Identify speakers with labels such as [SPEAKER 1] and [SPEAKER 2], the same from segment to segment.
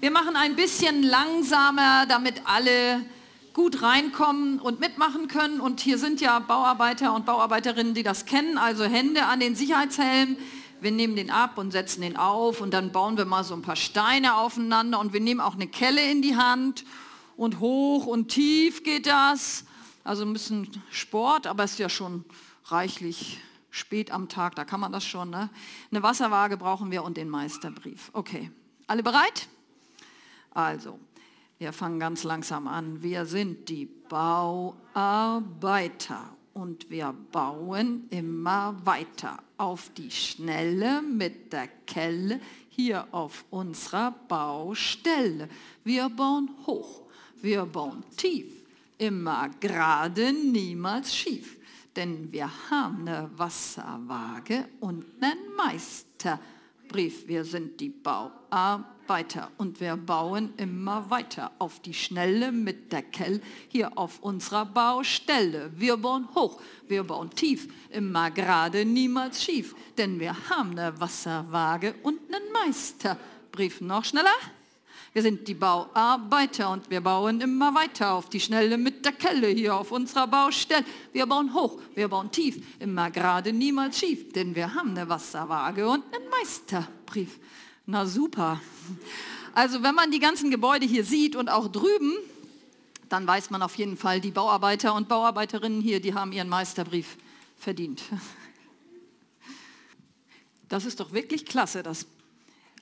[SPEAKER 1] Wir machen ein bisschen langsamer, damit alle gut reinkommen und mitmachen können. Und hier sind ja Bauarbeiter und Bauarbeiterinnen, die das kennen. Also Hände an den Sicherheitshelm. Wir nehmen den ab und setzen den auf und dann bauen wir mal so ein paar Steine aufeinander und wir nehmen auch eine Kelle in die Hand und hoch und tief geht das. Also ein bisschen Sport, aber es ist ja schon reichlich spät am Tag, da kann man das schon. Ne? Eine Wasserwaage brauchen wir und den Meisterbrief. Okay, alle bereit? Also, wir fangen ganz langsam an. Wir sind die Bauarbeiter und wir bauen immer weiter auf die Schnelle mit der Kelle hier auf unserer Baustelle. Wir bauen hoch, wir bauen tief, immer gerade, niemals schief. Denn wir haben eine Wasserwaage und einen Meisterbrief. Wir sind die Bauarbeiter weiter und wir bauen immer weiter auf die Schnelle mit Deckel hier auf unserer Baustelle. Wir bauen hoch, wir bauen tief, immer gerade, niemals schief, denn wir haben eine Wasserwaage und einen Meisterbrief. Noch schneller? Wir sind die Bauarbeiter und wir bauen immer weiter auf die Schnelle mit der Kelle hier auf unserer Baustelle. Wir bauen hoch, wir bauen tief, immer gerade, niemals schief, denn wir haben eine Wasserwaage und einen Meisterbrief. Na super. Also wenn man die ganzen Gebäude hier sieht und auch drüben, dann weiß man auf jeden Fall, die Bauarbeiter und Bauarbeiterinnen hier, die haben ihren Meisterbrief verdient. Das ist doch wirklich klasse, dass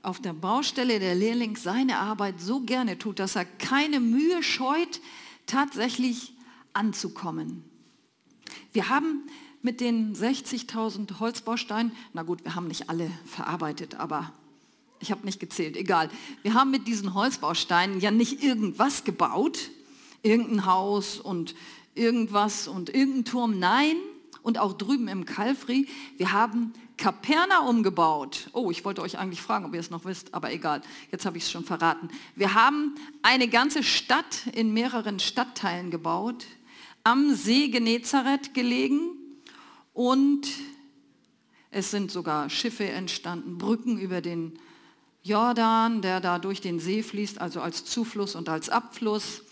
[SPEAKER 1] auf der Baustelle der Lehrling seine Arbeit so gerne tut, dass er keine Mühe scheut, tatsächlich anzukommen. Wir haben mit den 60.000 Holzbausteinen, na gut, wir haben nicht alle verarbeitet, aber ich habe nicht gezählt, egal. Wir haben mit diesen Holzbausteinen ja nicht irgendwas gebaut, irgendein Haus und irgendwas und irgendein Turm, nein. Und auch drüben im Kalfri, wir haben Kapernaum gebaut. Oh, ich wollte euch eigentlich fragen, ob ihr es noch wisst, aber egal, jetzt habe ich es schon verraten. Wir haben eine ganze Stadt in mehreren Stadtteilen gebaut, am See Genezareth gelegen und es sind sogar Schiffe entstanden, Brücken über den Jordan, der da durch den See fließt, also als Zufluss und als Abfluss.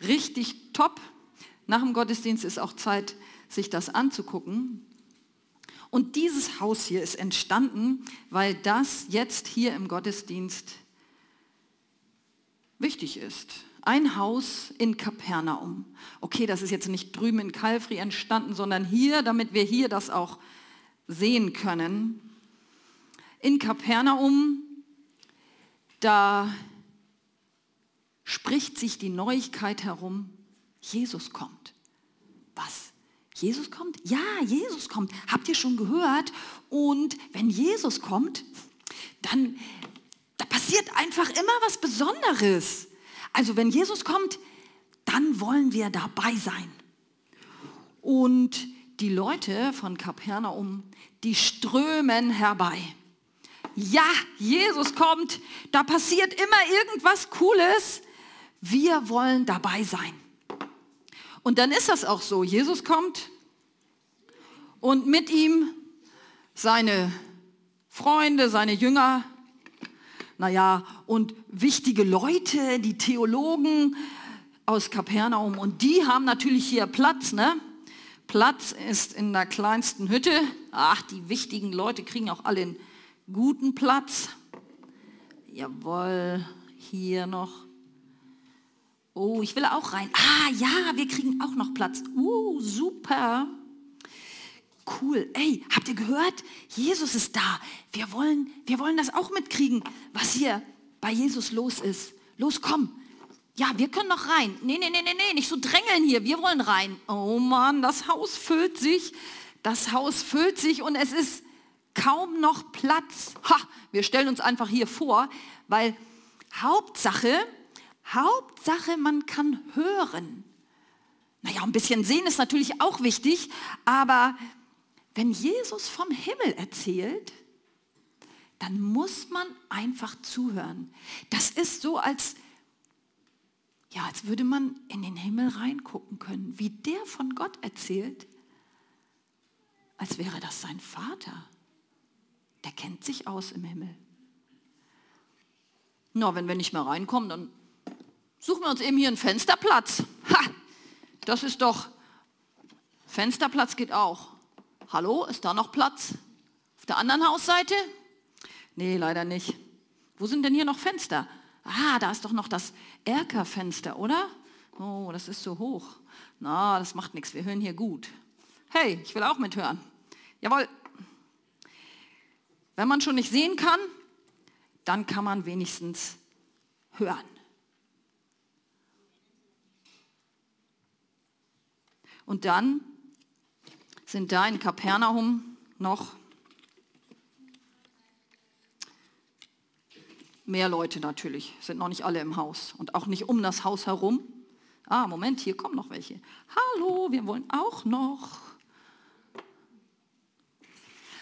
[SPEAKER 1] Richtig top. Nach dem Gottesdienst ist auch Zeit, sich das anzugucken. Und dieses Haus hier ist entstanden, weil das jetzt hier im Gottesdienst wichtig ist. Ein Haus in Kapernaum. Okay, das ist jetzt nicht drüben in Kalfri entstanden, sondern hier, damit wir hier das auch sehen können. In Kapernaum da spricht sich die Neuigkeit herum, Jesus kommt. Was? Jesus kommt? Ja, Jesus kommt. Habt ihr schon gehört? Und wenn Jesus kommt, dann da passiert einfach immer was Besonderes. Also wenn Jesus kommt, dann wollen wir dabei sein. Und die Leute von Kapernaum, die strömen herbei ja, Jesus kommt, da passiert immer irgendwas Cooles, wir wollen dabei sein. Und dann ist das auch so, Jesus kommt und mit ihm seine Freunde, seine Jünger, naja, und wichtige Leute, die Theologen aus Kapernaum. Und die haben natürlich hier Platz, ne? Platz ist in der kleinsten Hütte. Ach, die wichtigen Leute kriegen auch alle einen guten Platz. Jawohl, hier noch. Oh, ich will auch rein. Ah, ja, wir kriegen auch noch Platz. Uh, super. Cool. Ey, habt ihr gehört? Jesus ist da. Wir wollen, wir wollen das auch mitkriegen, was hier bei Jesus los ist. Los, komm. Ja, wir können noch rein. Nee, nee, nee, nee, nee, nicht so drängeln hier. Wir wollen rein. Oh Mann, das Haus füllt sich. Das Haus füllt sich und es ist kaum noch Platz. Ha, wir stellen uns einfach hier vor, weil Hauptsache, Hauptsache, man kann hören. Naja, ein bisschen sehen ist natürlich auch wichtig, aber wenn Jesus vom Himmel erzählt, dann muss man einfach zuhören. Das ist so, als, ja, als würde man in den Himmel reingucken können, wie der von Gott erzählt, als wäre das sein Vater der kennt sich aus im Himmel. Na, wenn wir nicht mehr reinkommen, dann suchen wir uns eben hier einen Fensterplatz. Ha, das ist doch, Fensterplatz geht auch. Hallo, ist da noch Platz? Auf der anderen Hausseite? Nee, leider nicht. Wo sind denn hier noch Fenster? Ah, da ist doch noch das Erkerfenster, oder? Oh, das ist so hoch. Na, das macht nichts, wir hören hier gut. Hey, ich will auch mithören. Jawohl. Wenn man schon nicht sehen kann, dann kann man wenigstens hören. Und dann sind da in Kapernaum noch mehr Leute natürlich, sind noch nicht alle im Haus und auch nicht um das Haus herum. Ah, Moment, hier kommen noch welche. Hallo, wir wollen auch noch.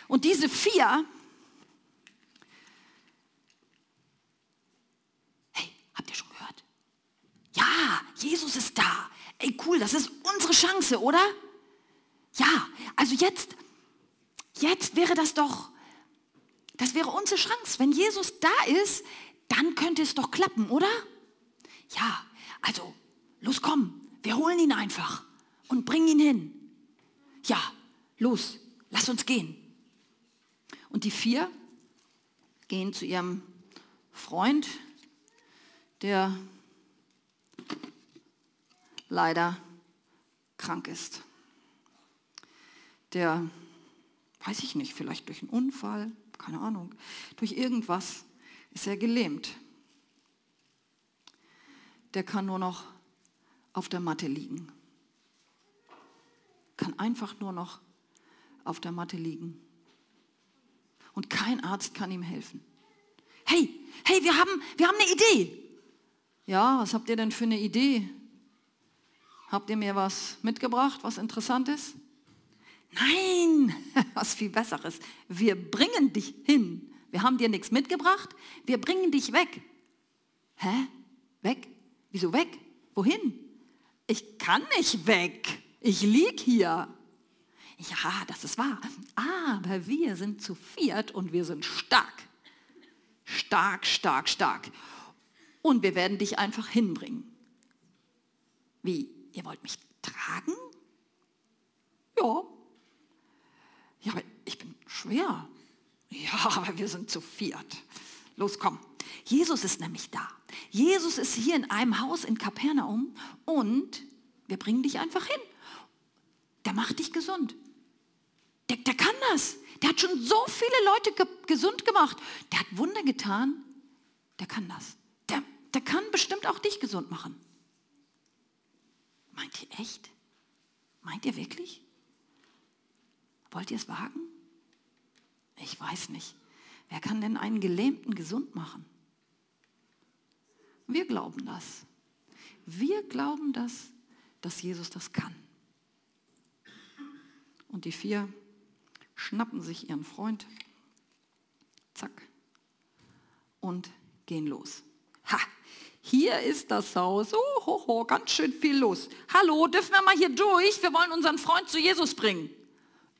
[SPEAKER 1] Und diese vier, hey, habt ihr schon gehört? Ja, Jesus ist da. Ey, cool, das ist unsere Chance, oder? Ja, also jetzt, jetzt wäre das doch, das wäre unsere Chance. Wenn Jesus da ist, dann könnte es doch klappen, oder? Ja, also, los komm, wir holen ihn einfach und bringen ihn hin. Ja, los, lass uns gehen. Und die vier gehen zu ihrem Freund, der leider krank ist. Der, weiß ich nicht, vielleicht durch einen Unfall, keine Ahnung, durch irgendwas ist er gelähmt. Der kann nur noch auf der Matte liegen. Kann einfach nur noch auf der Matte liegen. Und kein Arzt kann ihm helfen. Hey, hey, wir haben, wir haben eine Idee. Ja, was habt ihr denn für eine Idee? Habt ihr mir was mitgebracht, was interessant ist? Nein, was viel Besseres. Wir bringen dich hin. Wir haben dir nichts mitgebracht, wir bringen dich weg. Hä? Weg? Wieso weg? Wohin? Ich kann nicht weg. Ich lieg hier. Ja, das ist wahr. Aber wir sind zu viert und wir sind stark. Stark, stark, stark. Und wir werden dich einfach hinbringen. Wie? ihr wollt mich tragen? Ja. Ja, aber ich bin schwer. Ja, aber wir sind zu viert. Los, komm. Jesus ist nämlich da. Jesus ist hier in einem Haus in Kapernaum und wir bringen dich einfach hin. Der macht dich gesund. Der, der kann das. Der hat schon so viele Leute ge gesund gemacht. Der hat Wunder getan. Der kann das. Der, kann bestimmt auch dich gesund machen. Meint ihr echt? Meint ihr wirklich? Wollt ihr es wagen? Ich weiß nicht. Wer kann denn einen Gelähmten gesund machen? Wir glauben das. Wir glauben das, dass Jesus das kann. Und die vier schnappen sich ihren Freund, zack, und gehen los. Hier ist das Haus. Oh, ho, ho, ganz schön viel los. Hallo, dürfen wir mal hier durch? Wir wollen unseren Freund zu Jesus bringen.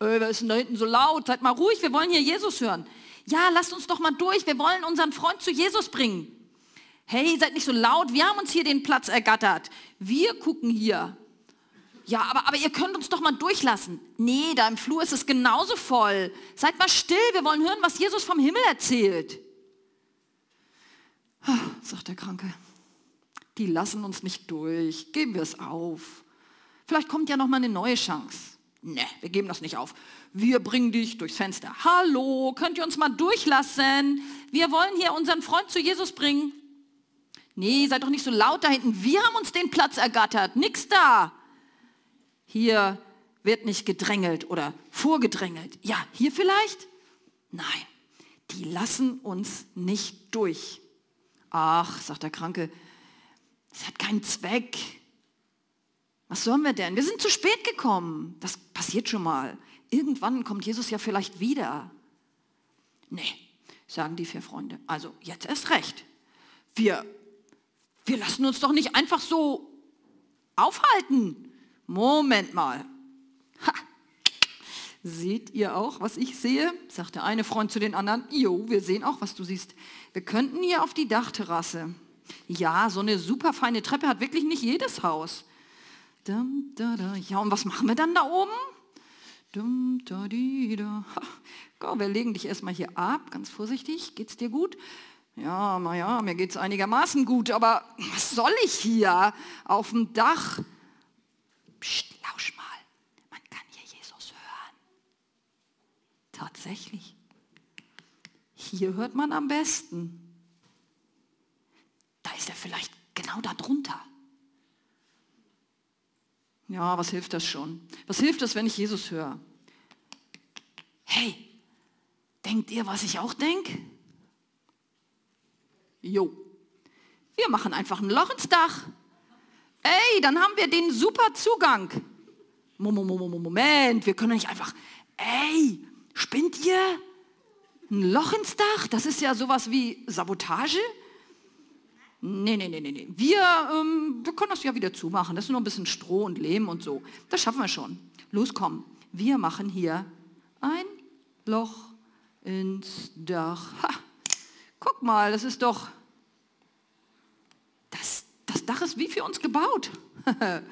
[SPEAKER 1] Äh, wer ist denn da hinten so laut? Seid mal ruhig, wir wollen hier Jesus hören. Ja, lasst uns doch mal durch. Wir wollen unseren Freund zu Jesus bringen. Hey, seid nicht so laut. Wir haben uns hier den Platz ergattert. Wir gucken hier. Ja, aber, aber ihr könnt uns doch mal durchlassen. Nee, da im Flur ist es genauso voll. Seid mal still, wir wollen hören, was Jesus vom Himmel erzählt. Ah, sagt der Kranke die lassen uns nicht durch, geben wir es auf. Vielleicht kommt ja noch mal eine neue Chance. Ne, wir geben das nicht auf. Wir bringen dich durchs Fenster. Hallo, könnt ihr uns mal durchlassen? Wir wollen hier unseren Freund zu Jesus bringen. Nee, seid doch nicht so laut da hinten. Wir haben uns den Platz ergattert. Nix da. Hier wird nicht gedrängelt oder vorgedrängelt. Ja, hier vielleicht? Nein, die lassen uns nicht durch. Ach, sagt der Kranke, es hat keinen Zweck. Was sollen wir denn? Wir sind zu spät gekommen. Das passiert schon mal. Irgendwann kommt Jesus ja vielleicht wieder. Nee, sagen die vier Freunde. Also jetzt erst recht. Wir, wir lassen uns doch nicht einfach so aufhalten. Moment mal. Ha. Seht ihr auch, was ich sehe? sagt der eine Freund zu den anderen. Jo, wir sehen auch, was du siehst. Wir könnten hier auf die Dachterrasse. Ja, so eine super feine Treppe hat wirklich nicht jedes Haus. Ja, und was machen wir dann da oben? Go, wir legen dich erstmal hier ab, ganz vorsichtig. Geht's dir gut? Ja, naja, mir geht's einigermaßen gut, aber was soll ich hier auf dem Dach? Psst, lausch mal, man kann hier Jesus hören. Tatsächlich. Hier hört man am besten. Vielleicht genau da drunter. Ja, was hilft das schon? Was hilft das, wenn ich Jesus höre? Hey, denkt ihr, was ich auch denke? Jo, wir machen einfach ein Loch ins Dach. Ey, dann haben wir den super Zugang. Moment, wir können nicht einfach, ey, spinnt ihr? Ein Loch ins Dach? Das ist ja sowas wie Sabotage. Nee, nee, nee, nee. Wir, ähm, wir können das ja wieder zumachen. Das ist nur ein bisschen Stroh und Lehm und so. Das schaffen wir schon. Los, komm. Wir machen hier ein Loch ins Dach. Ha. Guck mal, das ist doch... Das, das Dach ist wie für uns gebaut.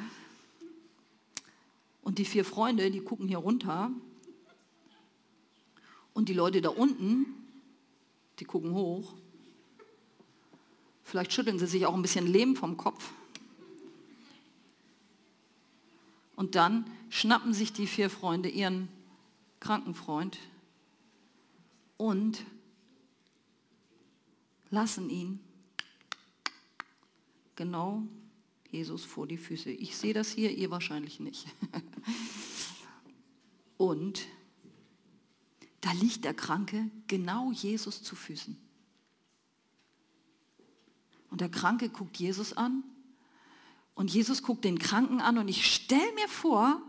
[SPEAKER 1] und die vier Freunde, die gucken hier runter. Und die Leute da unten, die gucken hoch. Vielleicht schütteln sie sich auch ein bisschen Lehm vom Kopf. Und dann schnappen sich die vier Freunde ihren Krankenfreund und lassen ihn genau Jesus vor die Füße. Ich sehe das hier, ihr wahrscheinlich nicht. und da liegt der Kranke genau Jesus zu Füßen. Und der Kranke guckt Jesus an und Jesus guckt den Kranken an und ich stelle mir vor,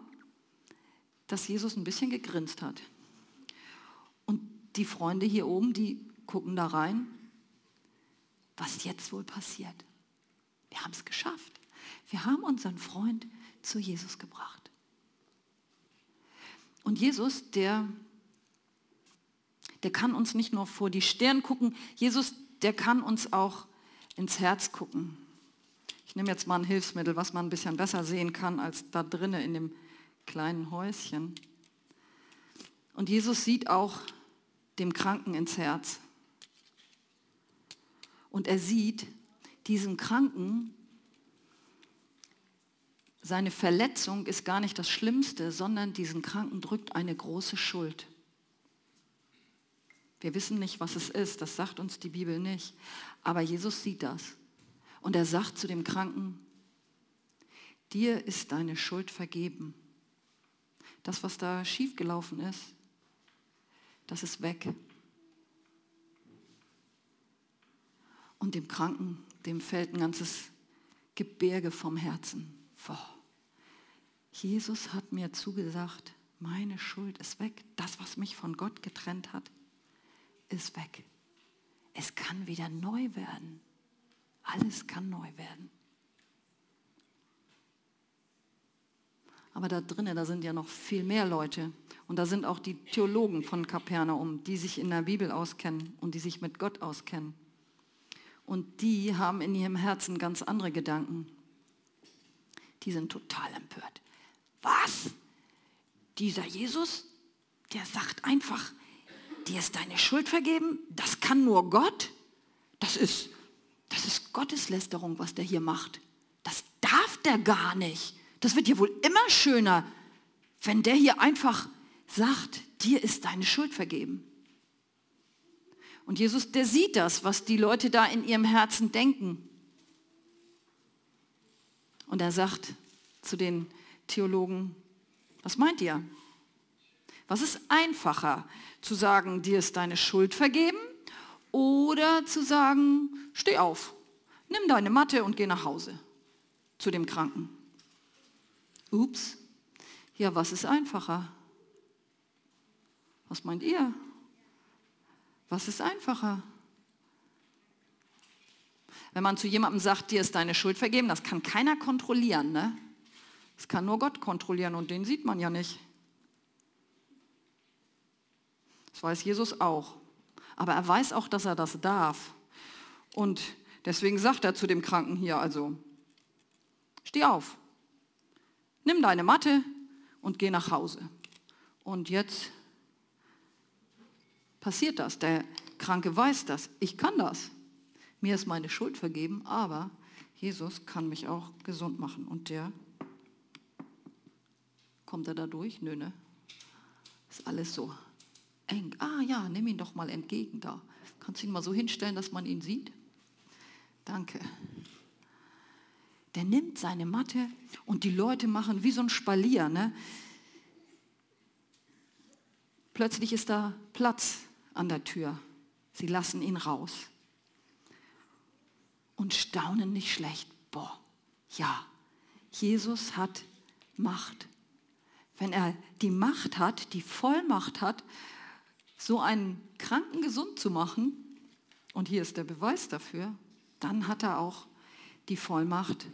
[SPEAKER 1] dass Jesus ein bisschen gegrinst hat. Und die Freunde hier oben, die gucken da rein, was jetzt wohl passiert. Wir haben es geschafft. Wir haben unseren Freund zu Jesus gebracht. Und Jesus, der, der kann uns nicht nur vor die Stirn gucken, Jesus, der kann uns auch ins Herz gucken. Ich nehme jetzt mal ein Hilfsmittel, was man ein bisschen besser sehen kann als da drinnen in dem kleinen Häuschen. Und Jesus sieht auch dem Kranken ins Herz. Und er sieht diesen Kranken, seine Verletzung ist gar nicht das Schlimmste, sondern diesen Kranken drückt eine große Schuld. Wir wissen nicht, was es ist, das sagt uns die Bibel nicht. Aber Jesus sieht das. Und er sagt zu dem Kranken, dir ist deine Schuld vergeben. Das, was da schiefgelaufen ist, das ist weg. Und dem Kranken, dem fällt ein ganzes Gebirge vom Herzen. Boah. Jesus hat mir zugesagt, meine Schuld ist weg. Das, was mich von Gott getrennt hat, ist weg. Es kann wieder neu werden. Alles kann neu werden. Aber da drinnen, da sind ja noch viel mehr Leute. Und da sind auch die Theologen von Kapernaum, die sich in der Bibel auskennen und die sich mit Gott auskennen. Und die haben in ihrem Herzen ganz andere Gedanken. Die sind total empört. Was? Dieser Jesus, der sagt einfach, dir ist deine Schuld vergeben, das kann nur Gott. Das ist, das ist Gotteslästerung, was der hier macht. Das darf der gar nicht. Das wird ja wohl immer schöner, wenn der hier einfach sagt, dir ist deine Schuld vergeben. Und Jesus, der sieht das, was die Leute da in ihrem Herzen denken. Und er sagt zu den Theologen, was meint ihr? Was ist einfacher? Zu sagen, dir ist deine Schuld vergeben oder zu sagen, steh auf, nimm deine Matte und geh nach Hause zu dem Kranken. Ups, ja, was ist einfacher? Was meint ihr? Was ist einfacher? Wenn man zu jemandem sagt, dir ist deine Schuld vergeben, das kann keiner kontrollieren. Ne? Das kann nur Gott kontrollieren und den sieht man ja nicht. Das weiß Jesus auch. Aber er weiß auch, dass er das darf. Und deswegen sagt er zu dem Kranken hier also, steh auf, nimm deine Matte und geh nach Hause. Und jetzt passiert das. Der Kranke weiß das. Ich kann das. Mir ist meine Schuld vergeben, aber Jesus kann mich auch gesund machen. Und der, kommt er da durch? Nö, ne? Ist alles so eng. Ah ja, nimm ihn doch mal entgegen da. Kannst du ihn mal so hinstellen, dass man ihn sieht? Danke. Der nimmt seine Matte und die Leute machen wie so ein Spalier. Ne? Plötzlich ist da Platz an der Tür. Sie lassen ihn raus und staunen nicht schlecht. Boah, ja, Jesus hat Macht. Wenn er die Macht hat, die Vollmacht hat, so einen Kranken gesund zu machen, und hier ist der Beweis dafür, dann hat er auch die Vollmacht,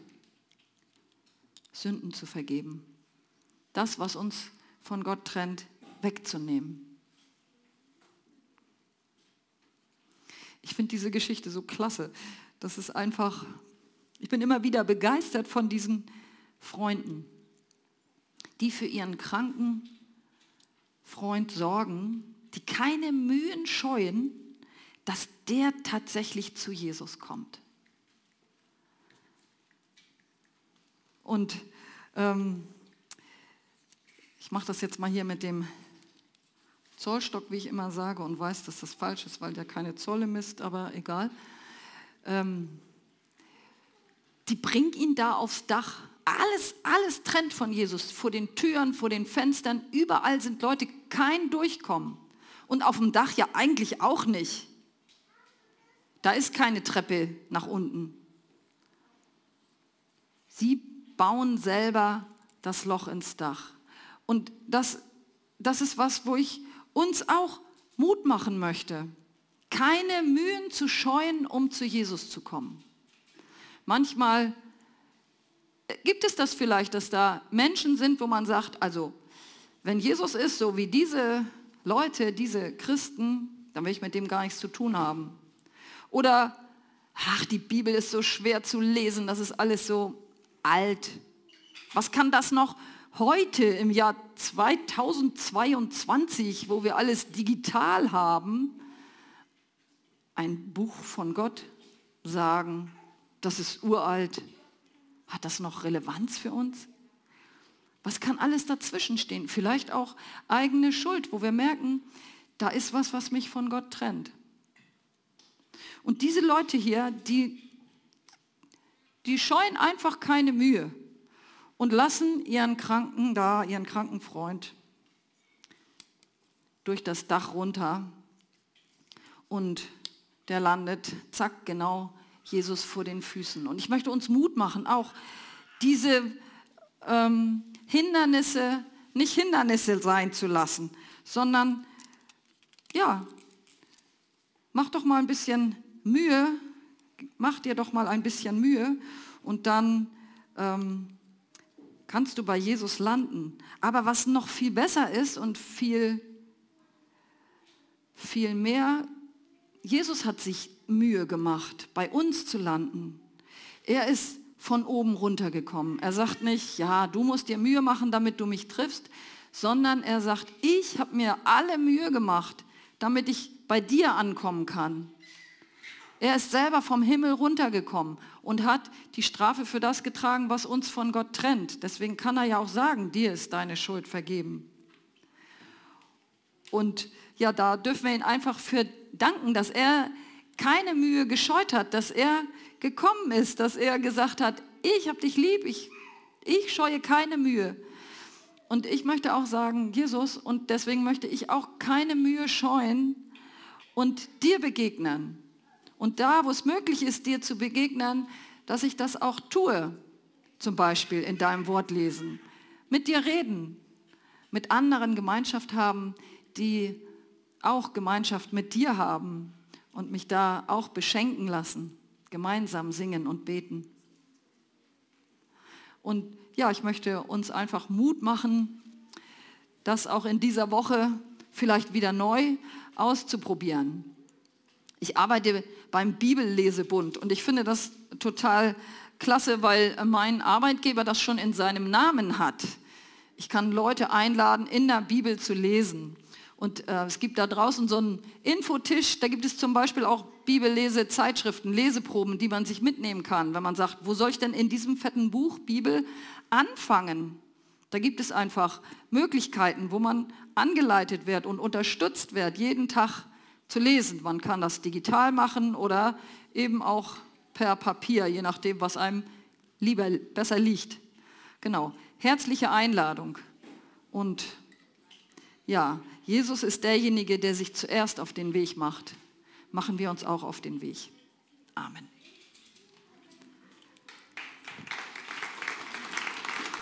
[SPEAKER 1] Sünden zu vergeben. Das, was uns von Gott trennt, wegzunehmen. Ich finde diese Geschichte so klasse. Das ist einfach, ich bin immer wieder begeistert von diesen Freunden, die für ihren kranken Freund sorgen, die keine Mühen scheuen, dass der tatsächlich zu Jesus kommt. Und ähm, ich mache das jetzt mal hier mit dem Zollstock, wie ich immer sage, und weiß, dass das falsch ist, weil der keine Zolle misst, aber egal. Ähm, die bringt ihn da aufs Dach. Alles, alles trennt von Jesus. Vor den Türen, vor den Fenstern, überall sind Leute, kein Durchkommen. Und auf dem Dach ja eigentlich auch nicht. Da ist keine Treppe nach unten. Sie bauen selber das Loch ins Dach. Und das, das ist was, wo ich uns auch Mut machen möchte, keine Mühen zu scheuen, um zu Jesus zu kommen. Manchmal gibt es das vielleicht, dass da Menschen sind, wo man sagt, also wenn Jesus ist, so wie diese Leute, diese Christen, dann will ich mit dem gar nichts zu tun haben. Oder, ach, die Bibel ist so schwer zu lesen, das ist alles so alt. Was kann das noch? heute im Jahr 2022, wo wir alles digital haben, ein Buch von Gott sagen, das ist uralt, hat das noch Relevanz für uns? Was kann alles dazwischen stehen? Vielleicht auch eigene Schuld, wo wir merken, da ist was, was mich von Gott trennt. Und diese Leute hier, die, die scheuen einfach keine Mühe und lassen ihren Kranken da, ihren kranken Freund durch das Dach runter und der landet, zack, genau Jesus vor den Füßen. Und ich möchte uns Mut machen, auch diese ähm, Hindernisse nicht Hindernisse sein zu lassen, sondern ja, mach doch mal ein bisschen Mühe, mach dir doch mal ein bisschen Mühe und dann ähm, kannst du bei Jesus landen. Aber was noch viel besser ist und viel, viel mehr, Jesus hat sich Mühe gemacht, bei uns zu landen. Er ist von oben runtergekommen. Er sagt nicht, ja, du musst dir Mühe machen, damit du mich triffst, sondern er sagt, ich habe mir alle Mühe gemacht, damit ich bei dir ankommen kann. Er ist selber vom Himmel runtergekommen und hat die Strafe für das getragen, was uns von Gott trennt. Deswegen kann er ja auch sagen, dir ist deine Schuld vergeben. Und ja, da dürfen wir ihn einfach für danken, dass er keine Mühe gescheut hat, dass er gekommen ist, dass er gesagt hat, ich habe dich lieb, ich, ich scheue keine Mühe. Und ich möchte auch sagen, Jesus, und deswegen möchte ich auch keine Mühe scheuen und dir begegnen. Und da, wo es möglich ist, dir zu begegnen, dass ich das auch tue, zum Beispiel in deinem Wort lesen, mit dir reden, mit anderen Gemeinschaft haben, die auch Gemeinschaft mit dir haben und mich da auch beschenken lassen, gemeinsam singen und beten. Und ja, ich möchte uns einfach Mut machen, das auch in dieser Woche vielleicht wieder neu auszuprobieren. Ich arbeite beim Bibellesebund und ich finde das total klasse, weil mein Arbeitgeber das schon in seinem Namen hat. Ich kann Leute einladen, in der Bibel zu lesen. Und äh, es gibt da draußen so einen Infotisch, da gibt es zum Beispiel auch Bibellese-Zeitschriften, Leseproben, die man sich mitnehmen kann, wenn man sagt, wo soll ich denn in diesem fetten Buch Bibel anfangen? Da gibt es einfach Möglichkeiten, wo man angeleitet wird und unterstützt wird, jeden Tag zu lesen. Man kann das digital machen oder eben auch per Papier, je nachdem, was einem lieber, besser liegt. Genau, herzliche Einladung. Und ja, Jesus ist derjenige, der sich zuerst auf den Weg macht. Machen wir uns auch auf den Weg. Amen.